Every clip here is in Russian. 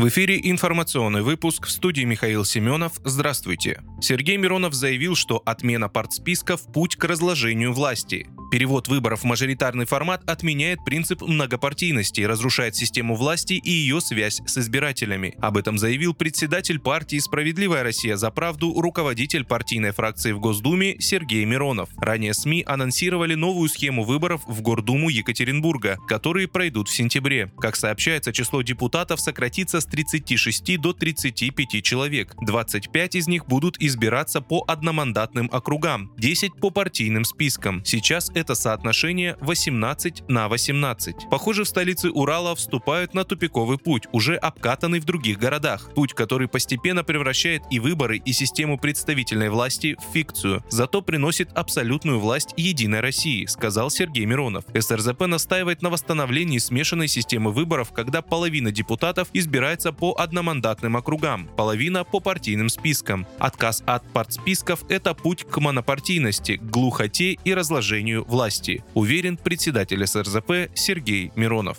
В эфире информационный выпуск в студии Михаил Семенов. Здравствуйте. Сергей Миронов заявил, что отмена партсписков – путь к разложению власти. Перевод выборов в мажоритарный формат отменяет принцип многопартийности, разрушает систему власти и ее связь с избирателями. Об этом заявил председатель партии «Справедливая Россия за правду», руководитель партийной фракции в Госдуме Сергей Миронов. Ранее СМИ анонсировали новую схему выборов в Гордуму Екатеринбурга, которые пройдут в сентябре. Как сообщается, число депутатов сократится с 36 до 35 человек. 25 из них будут избираться по одномандатным округам, 10 по партийным спискам. Сейчас соотношение 18 на 18. Похоже, в столице Урала вступают на тупиковый путь, уже обкатанный в других городах. Путь, который постепенно превращает и выборы, и систему представительной власти в фикцию, зато приносит абсолютную власть Единой России, сказал Сергей Миронов. СРЗП настаивает на восстановлении смешанной системы выборов, когда половина депутатов избирается по одномандатным округам, половина по партийным спискам. Отказ от партсписков – это путь к монопартийности, глухоте и разложению власти, уверен председатель СРЗП Сергей Миронов.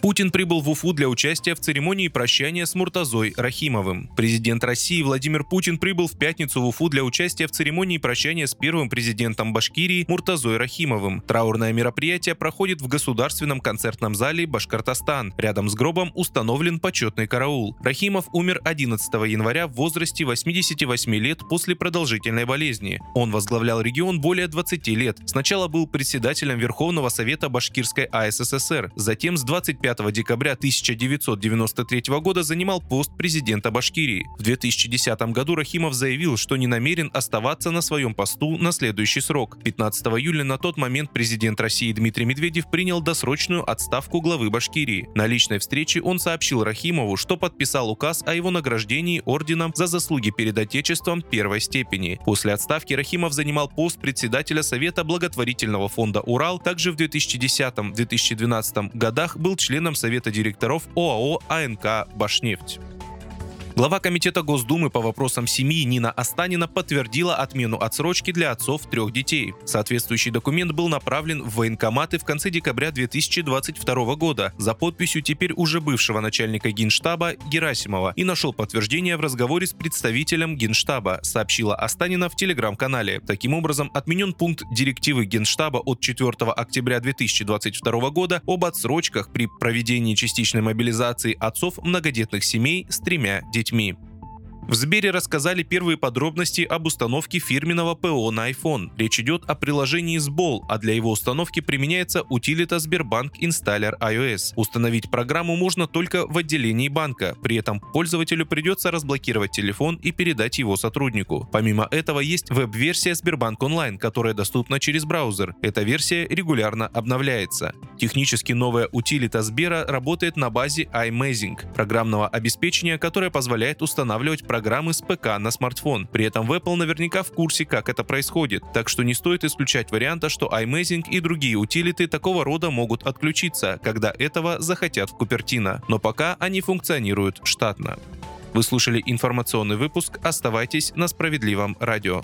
Путин прибыл в Уфу для участия в церемонии прощания с Муртазой Рахимовым. Президент России Владимир Путин прибыл в пятницу в Уфу для участия в церемонии прощания с первым президентом Башкирии Муртазой Рахимовым. Траурное мероприятие проходит в Государственном концертном зале Башкортостан. Рядом с гробом установлен почетный караул. Рахимов умер 11 января в возрасте 88 лет после продолжительной болезни. Он возглавлял регион более 20 лет. Сначала был председателем Верховного Совета Башкирской АССР, затем с 25 5 декабря 1993 года занимал пост президента Башкирии. В 2010 году Рахимов заявил, что не намерен оставаться на своем посту на следующий срок. 15 июля на тот момент президент России Дмитрий Медведев принял досрочную отставку главы Башкирии. На личной встрече он сообщил Рахимову, что подписал указ о его награждении орденом за заслуги перед Отечеством первой степени. После отставки Рахимов занимал пост председателя Совета благотворительного фонда «Урал». Также в 2010-2012 годах был членом членом Совета директоров ОАО «АНК Башнефть». Глава Комитета Госдумы по вопросам семьи Нина Останина подтвердила отмену отсрочки для отцов трех детей. Соответствующий документ был направлен в военкоматы в конце декабря 2022 года за подписью теперь уже бывшего начальника Генштаба Герасимова и нашел подтверждение в разговоре с представителем Генштаба, сообщила Останина в телеграм-канале. Таким образом, отменен пункт директивы Генштаба от 4 октября 2022 года об отсрочках при проведении частичной мобилизации отцов многодетных семей с тремя детьми детьми. В Сбере рассказали первые подробности об установке фирменного ПО на iPhone. Речь идет о приложении Сбол, а для его установки применяется утилита Сбербанк Installer iOS. Установить программу можно только в отделении банка, при этом пользователю придется разблокировать телефон и передать его сотруднику. Помимо этого есть веб-версия Сбербанк Онлайн, которая доступна через браузер. Эта версия регулярно обновляется. Технически новая утилита Сбера работает на базе iMazing, программного обеспечения, которое позволяет устанавливать программы программы с ПК на смартфон. При этом в Apple наверняка в курсе, как это происходит, так что не стоит исключать варианта, что iMazing и другие утилиты такого рода могут отключиться, когда этого захотят в Купертино, но пока они функционируют штатно. Вы слушали информационный выпуск. Оставайтесь на справедливом радио.